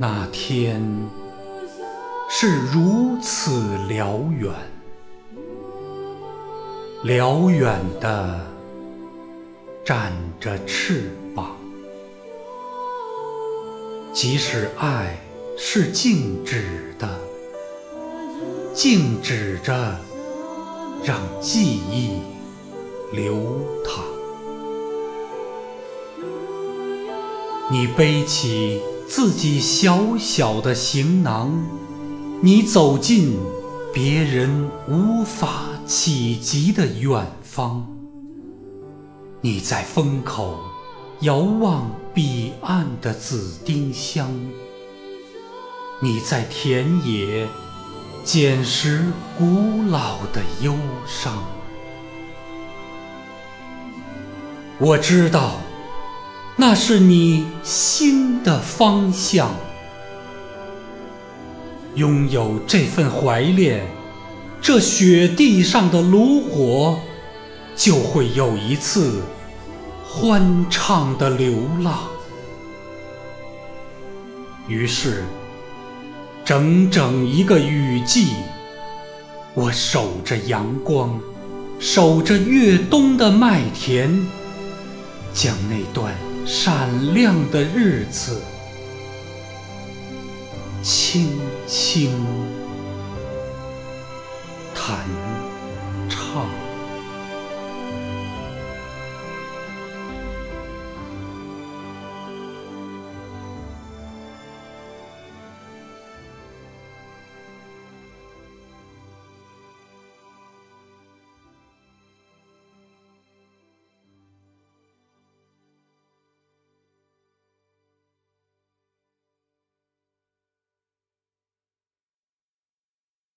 那天是如此辽远，辽远的展着翅膀。即使爱是静止的，静止着，让记忆流淌。你背起自己小小的行囊，你走进别人无法企及的远方。你在风口遥望彼岸的紫丁香，你在田野捡拾古老的忧伤。我知道。那是你心的方向。拥有这份怀恋，这雪地上的炉火，就会有一次欢畅的流浪。于是，整整一个雨季，我守着阳光，守着越冬的麦田，将那段。闪亮的日子，轻轻弹唱。